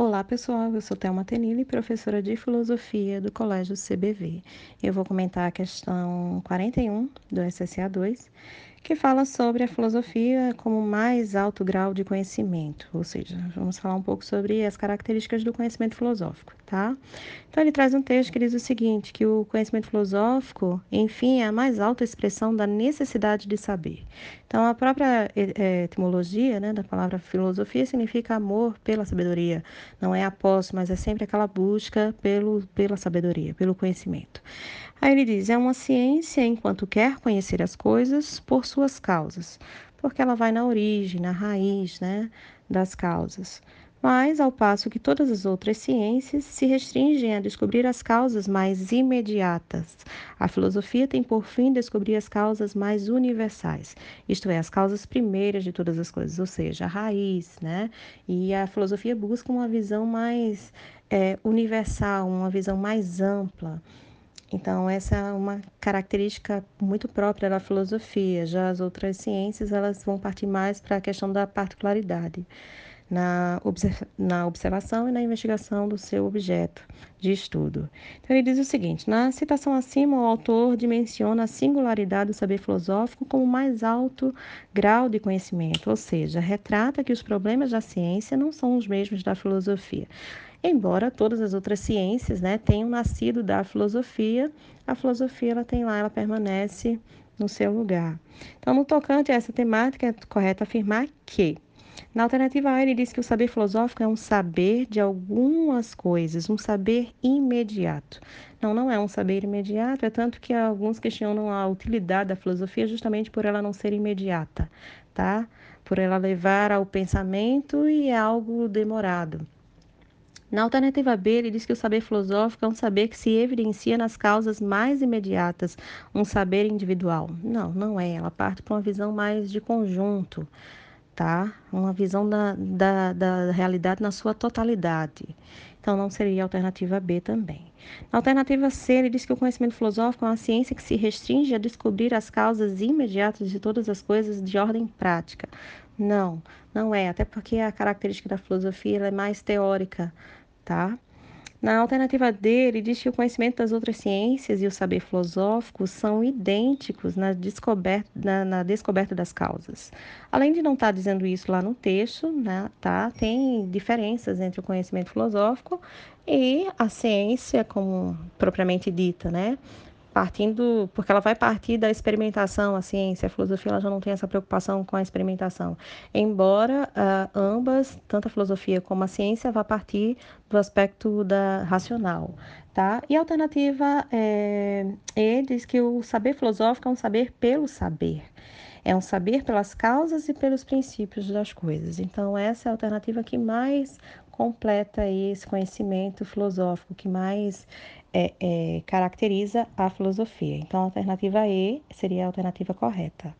Olá pessoal, eu sou Thelma Tenille, professora de Filosofia do Colégio CBV. Eu vou comentar a questão 41 do SSA 2, que fala sobre a filosofia como mais alto grau de conhecimento, ou seja, vamos falar um pouco sobre as características do conhecimento filosófico, tá? Então ele traz um texto que diz o seguinte, que o conhecimento filosófico, enfim, é a mais alta expressão da necessidade de saber. Então a própria etimologia, né, da palavra filosofia significa amor pela sabedoria, não é após, mas é sempre aquela busca pelo, pela sabedoria, pelo conhecimento. Aí ele diz: é uma ciência enquanto quer conhecer as coisas por suas causas, porque ela vai na origem, na raiz né, das causas. Mas, ao passo que todas as outras ciências se restringem a descobrir as causas mais imediatas, a filosofia tem por fim descobrir as causas mais universais, isto é, as causas primeiras de todas as coisas, ou seja, a raiz, né? E a filosofia busca uma visão mais é, universal, uma visão mais ampla. Então, essa é uma característica muito própria da filosofia. Já as outras ciências, elas vão partir mais para a questão da particularidade, na, na observação e na investigação do seu objeto de estudo. Então, ele diz o seguinte: na citação acima, o autor dimensiona a singularidade do saber filosófico como mais alto grau de conhecimento, ou seja, retrata que os problemas da ciência não são os mesmos da filosofia. Embora todas as outras ciências né, tenham nascido da filosofia, a filosofia ela tem lá, ela permanece no seu lugar. Então, no tocante a essa temática, é correto afirmar que na alternativa A, ele diz que o saber filosófico é um saber de algumas coisas, um saber imediato. Não, não é um saber imediato, é tanto que alguns questionam a utilidade da filosofia justamente por ela não ser imediata, tá? Por ela levar ao pensamento e é algo demorado. Na alternativa B, ele diz que o saber filosófico é um saber que se evidencia nas causas mais imediatas, um saber individual. Não, não é. Ela parte para uma visão mais de conjunto, tá? Uma visão da, da, da realidade na sua totalidade. Então, não seria a alternativa B também. Na alternativa C, ele diz que o conhecimento filosófico é uma ciência que se restringe a descobrir as causas imediatas de todas as coisas de ordem prática. Não, não é, até porque a característica da filosofia é mais teórica, tá? Na alternativa D, ele diz que o conhecimento das outras ciências e o saber filosófico são idênticos na descoberta, na, na descoberta das causas. Além de não estar tá dizendo isso lá no texto, né, tá? tem diferenças entre o conhecimento filosófico e a ciência como propriamente dita, né? Partindo, porque ela vai partir da experimentação, a ciência, a filosofia, ela já não tem essa preocupação com a experimentação. Embora uh, ambas, tanto a filosofia como a ciência, vá partir do aspecto da racional, tá? E a alternativa é, E diz que o saber filosófico é um saber pelo saber. É um saber pelas causas e pelos princípios das coisas. Então, essa é a alternativa que mais completa esse conhecimento filosófico, que mais é, é, caracteriza a filosofia. Então, a alternativa E seria a alternativa correta.